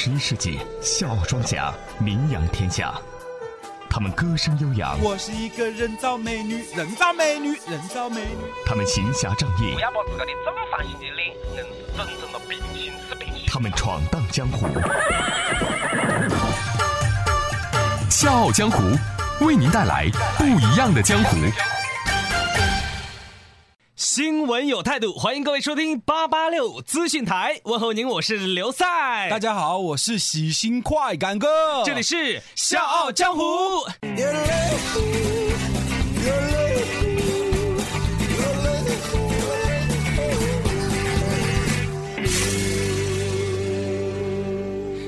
十一世纪，笑傲庄稼名扬天下。他们歌声悠扬，我是一个人造美女，人造美女，人造美女。他们行侠仗义不，要把自个的正方形的脸硬是整成了平行四平行。他们闯荡江湖。笑傲江湖，为您带来不一样的江湖。新闻有态度，欢迎各位收听八八六资讯台，问候您，我是刘赛。大家好，我是喜新快感哥，这里是笑傲江湖。笑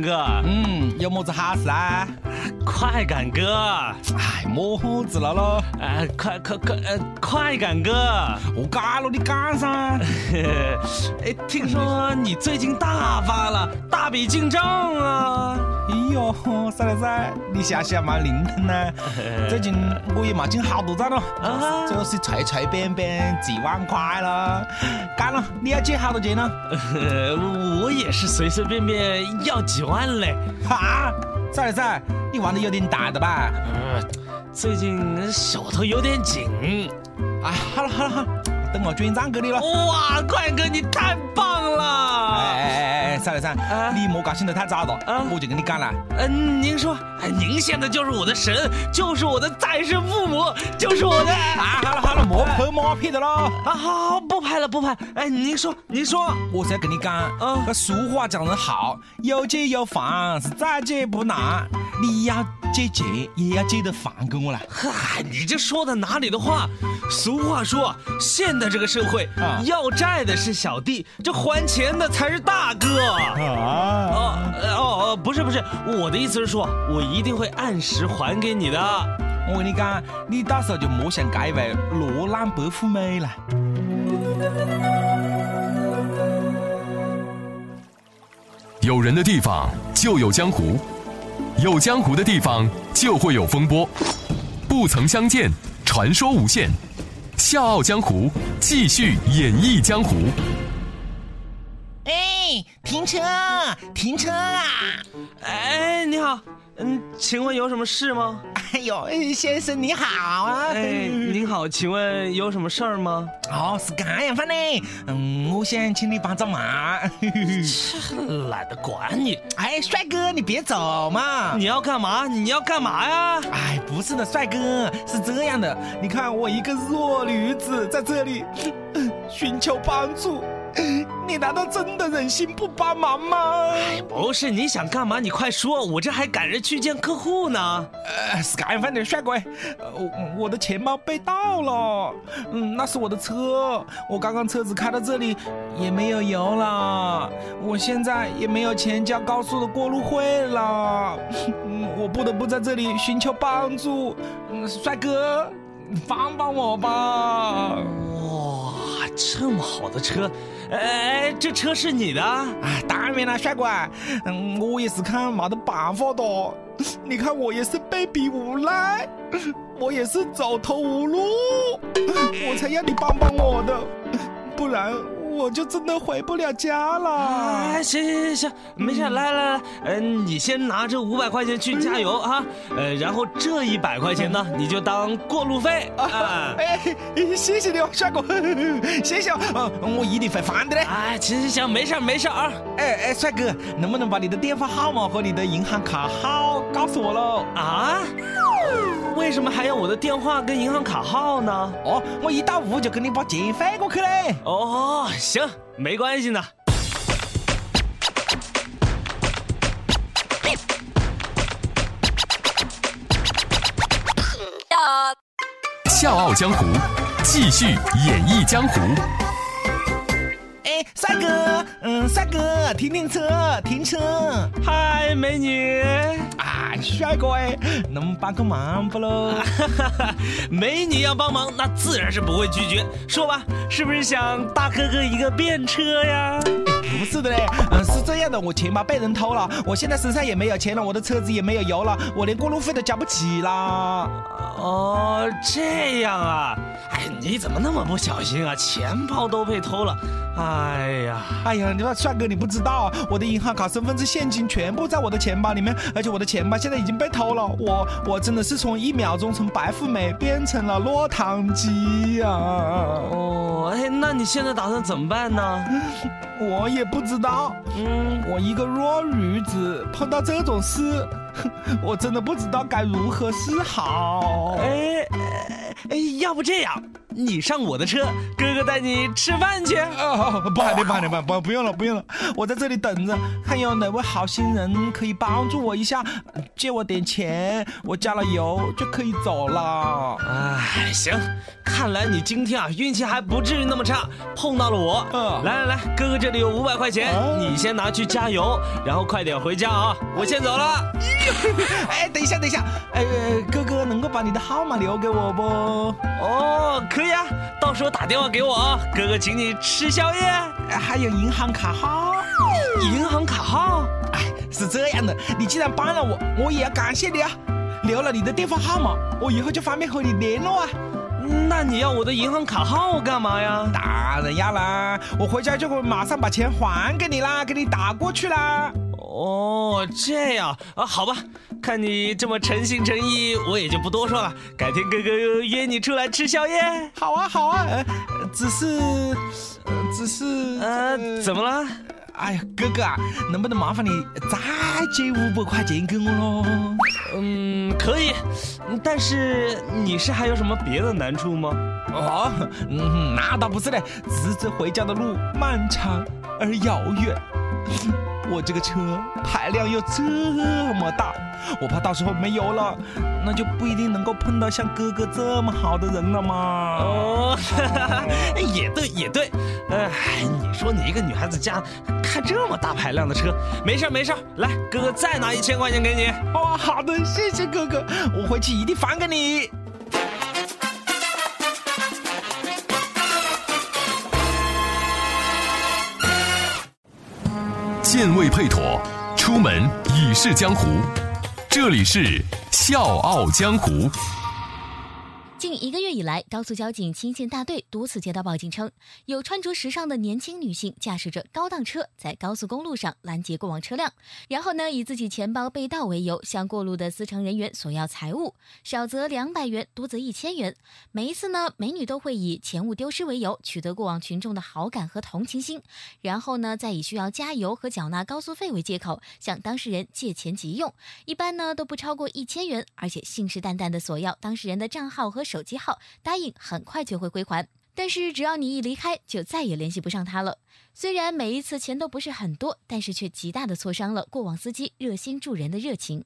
哥，嗯，有么子好事啊？快感哥，哎，么子了咯？哎，快快快，呃，快感哥，我干了，你干噻？哎，听说你最近大发了，大笔进账啊？哎呦，赛来噻，你消息还蛮灵通呢。最近我也没进好多账了，啊就是随随便便几万块了。干了，你要借好多钱呢？呃，我也是随随便便要几万嘞。哈，赛来噻，你玩的有点大的吧？呃，最近手头有点紧。啊，好了好了好了，等我转账给你了。哇，快哥你太棒哎哎，赛来噻啊，你莫高兴得太早了啊，我就跟你讲了。嗯、您说，哎，您现在就是我的神，就是我的再生父母，就是我的。啊，好了好了，莫拍马屁的喽。啊，好，好不拍了，不拍。哎，您说，您说，我才跟你讲，嗯那俗话讲得好，有借有还是再借不难。你要借钱，也要记得还给我了。嗨，你这说的哪里的话？俗话说，现在这个社会，啊要债的是小弟，这还钱的才是大哥。啊，哦呃哦哦，不是不是，我的意思是说，我一定会按时还给你的。我跟你讲，你到时候就莫像这位罗兰白富美了。有人的地方就有江湖，有江湖的地方就会有风波。不曾相见，传说无限。笑傲江湖，继续演绎江湖。哎，停车，停车啊！哎，你好，嗯，请问有什么事吗？哎呦，先生你好啊！哎，您好，请问有什么事儿吗？哦，是这样子呢，嗯，我想请你帮着忙。懒得管你，哎，帅哥，你别走嘛！你要干嘛？你要干嘛呀？哎，不是的，帅哥，是这样的，你看我一个弱女子在这里呃寻求帮助，你难道真的忍心不帮忙吗？哎不是，你想干嘛？你快说，我这还赶着去见客户呢。呃，是这样子的，帅哥，呃我我的钱包被盗了，嗯，那是我的车，我刚刚车子开到这里也没有油了，我现在也没有钱交高速的过路费了，嗯，我不得不在这里寻求帮助，嗯，帅哥，你帮帮我吧。哇，这么好的车，哎，这车是你的？哎，当然了，帅哥，嗯，我也是看没得办法的。你看我也是被逼无奈，我也是走投无路，我才要你帮帮我的，不然我就真的回不了家了。哎，行行行行，没事，来来来，嗯、你先拿这五百块钱去加油啊，呃，然后这一百块钱呢，你就当过路费啊。哎，谢谢你哦，帅哥，谢谢哦，嗯，我一定会还的嘞。哎，行行行，没事没事啊。哎哎，帅哥，能不能把你的电话号码和你的银行卡号告诉我喽？啊？为什么还要我的电话跟银行卡号呢？哦，我一到屋就给你把钱飞过去嘞。哦，行，没关系的。笑傲江湖，继续演绎江湖。嗯，帅哥，停停车，停车。嗨，美女，啊，帅哥哎，能帮个忙不喽？美女要帮忙，那自然是不会拒绝。说吧，是不是想大哥哥一个便车呀？不是的嘞，嗯，是这样的，我钱包被人偷了，我现在身上也没有钱了，我的车子也没有油了，我连过路费都交不起啦。哦，这样啊，哎，你怎么那么不小心啊？钱包都被偷了，哎呀，哎呀，你说帅哥你不知道，我的银行卡、身份证、现金全部在我的钱包里面，而且我的钱包现在已经被偷了，我我真的是从一秒钟从白富美变成了落汤鸡呀！哦，哎，那你现在打算怎么办呢？我也不知道，嗯，我一个弱女子碰到这种事，我真的不知道该如何是好。哎哎，要不这样，你上我的车，哥哥带你吃饭去。哦，不喊你，不喊你，不不不用了，不用了，我在这里等着，看有哪位好心人可以帮助我一下，借我点钱，我加了油就可以走了。哎，行，看来你今天啊运气还不至于那么差，碰到了我。嗯来来来，哥哥这里有五百块钱，哦你先拿去加油，然后快点回家啊，我先走了。哎，等一下，等一下，哎，哥哥能够把你的号码留给我不？哦，可以啊，到时候打电话给我啊，哥哥请你吃宵夜。哎还有银行卡号。银行卡号？哎，是这样的，你既然帮了我，我也要感谢你啊。留了你的电话号码，我以后就方便和你联络啊。那你要我的银行卡号干嘛呀？当然要啦，我回家就会马上把钱还给你啦，给你打过去啦。哦，这样啊，好吧，看你这么诚心诚意，我也就不多说了。改天哥哥约你出来吃宵夜。好啊，好啊，呃，只是，呃只是，呃，怎么了？哎呀，哥哥啊，能不能麻烦你再借五百块钱给我喽？嗯，可以，但是你是还有什么别的难处吗？哦，嗯，那倒不是嘞，只是回家的路漫长而遥远。我这个车排量又这么大，我怕到时候没油了，那就不一定能够碰到像哥哥这么好的人了嘛。哦，哈 哈也对也对，哎，你说你一个女孩子家开这么大排量的车，没事儿没事儿，来，哥哥再拿一千块钱给你。哦，好的，谢谢哥哥，我回去一定还给你。剑未配妥，出门已是江湖。这里是《笑傲江湖》。近一个月以来，高速交警亲县大队多次接到报警称，有穿着时尚的年轻女性驾驶着高档车在高速公路上拦截过往车辆，然后呢，以自己钱包被盗为由，向过路的司乘人员索要财物，少则两百元，多则一千元。每一次呢，美女都会以钱物丢失为由，取得过往群众的好感和同情心，然后呢，再以需要加油和缴纳高速费为借口，向当事人借钱急用，一般呢都不超过一千元，而且信誓旦旦的索要当事人的账号和手机号，答应很快就会归还。但是只要你一离开，就再也联系不上他了。虽然每一次钱都不是很多，但是却极大的挫伤了过往司机热心助人的热情。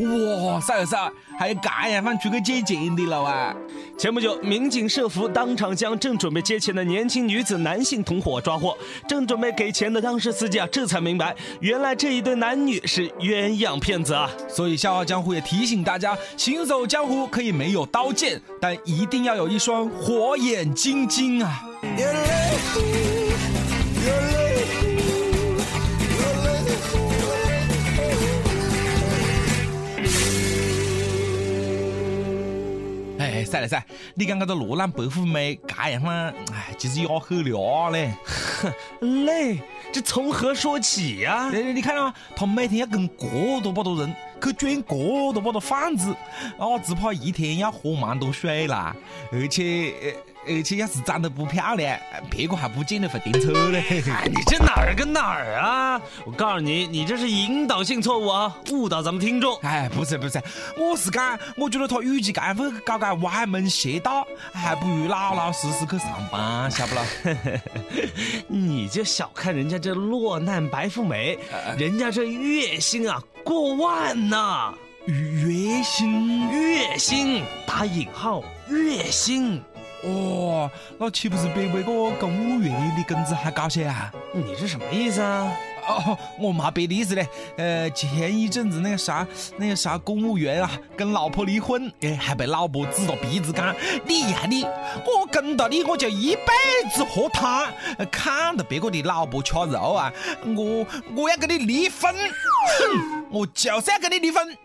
哇，塞塞，还有这样放出去借钱的了啊！前不久，民警设伏当场将正准备接钱的年轻女子男性同伙抓获。正准备给钱的当事司机啊，这才明白，原来这一对男女是鸳鸯骗子啊！所以《笑傲江湖》也提醒大家，行走江湖可以没有刀剑，但一定要有一双火眼金睛啊！哎，赛了赛，你讲搿个罗兰白富美搿样嘛，哎，其实也很凉嘞。累，这从何说起呀、对对，你看到吗？他每天要跟这多把多人去卷这多把多贩子，哦，只怕一天要喝蛮多水啦。而且，呃而且要是长得不漂亮，别个还不见得会订车嘞。哎，你这哪儿跟哪儿啊？我告诉你，你这是引导性错误啊，误导咱们听众。哎，不是不是，我是讲，我觉得他与其这样会搞个歪门邪道，还不如老老实实去上班，晓不啦？你就小看人家这落难白富美，人家这月薪啊过万呐！月薪月薪打引号，月薪。哦，那岂不是比那个公务员的工资还高些啊？你这什么意思啊？哦，我没别的意思嘞。呃，前一阵子那个啥，那个啥公务员啊，跟老婆离婚，哎，还被老婆指着鼻子讲：“你呀你，我跟到你我就一辈子喝汤，看到别个的老婆吃肉啊，我我要跟你离婚，哼，我就是要跟你离婚。”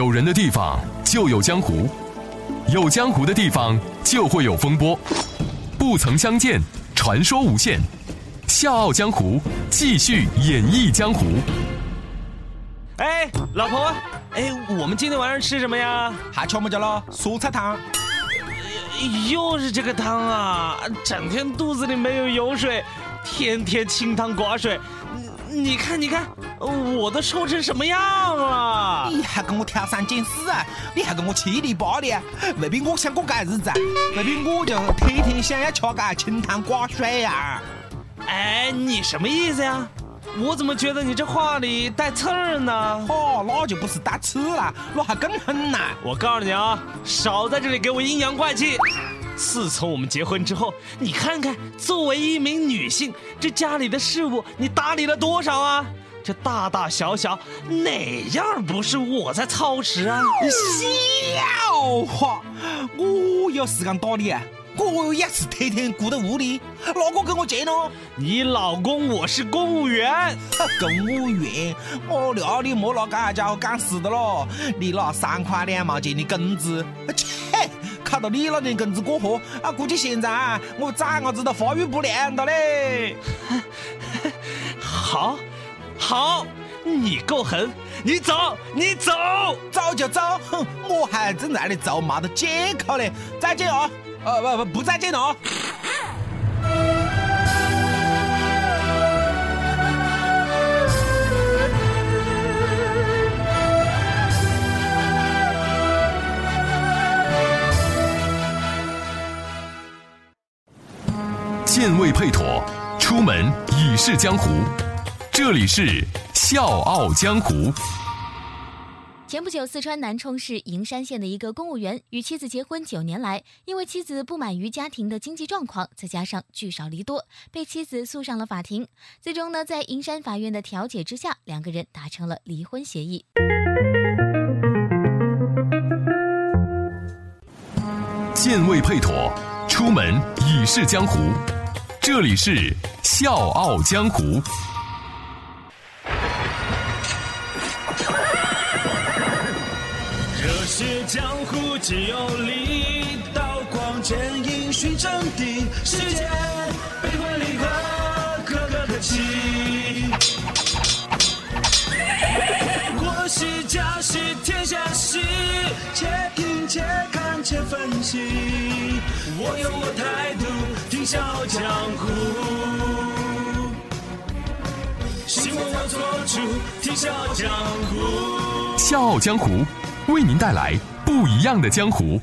有人的地方就有江湖，有江湖的地方就会有风波。不曾相见，传说无限。笑傲江湖，继续演绎江湖。哎，老婆，哎，我们今天晚上吃什么呀？还吃么家了？蔬菜汤。又是这个汤啊！整天肚子里没有油水，天天清汤寡水。你看，你看，我都瘦成什么样了？你还跟我挑三拣四啊？你还跟我七里八里啊？未必我想过这日子啊？未必我就天天想要吃个清汤寡水呀？哎，你什么意思呀？我怎么觉得你这话里带刺儿呢？哦，那就不是带刺了，那还更狠呐！我告诉你啊，少在这里给我阴阳怪气。自从我们结婚之后，你看看，作为一名女性，这家里的事务你打理了多少啊？这大大小小哪样不是我在操持啊？笑话，我有时间打理啊？我也是天天顾在屋里，哪个跟我借呢？你老公我是公务员，公务员，我料你莫拿这家伙干事的咯，你拿三块两毛钱的工资，切！考到你那点工资过活啊！估计现在啊我崽伢子都发育不良了嘞。好，好，你够狠，你走，你走，走就走。哼，我还正在那里找妈的借口嘞。再见啊！呃，不不不，再见了啊！剑未配妥，出门已是江湖。这里是《笑傲江湖》。前不久，四川南充市营山县的一个公务员与妻子结婚九年来，因为妻子不满于家庭的经济状况，再加上聚少离多，被妻子诉上了法庭。最终呢，在营山法院的调解之下，两个人达成了离婚协议。剑未配妥，出门已是江湖。这里是《笑傲江湖》。热血江湖只有力，刀光剑影寻真谛。世间悲欢离合，个个可泣。笑江湖，希望要做主。笑江湖，笑傲江湖为您带来不一样的江湖。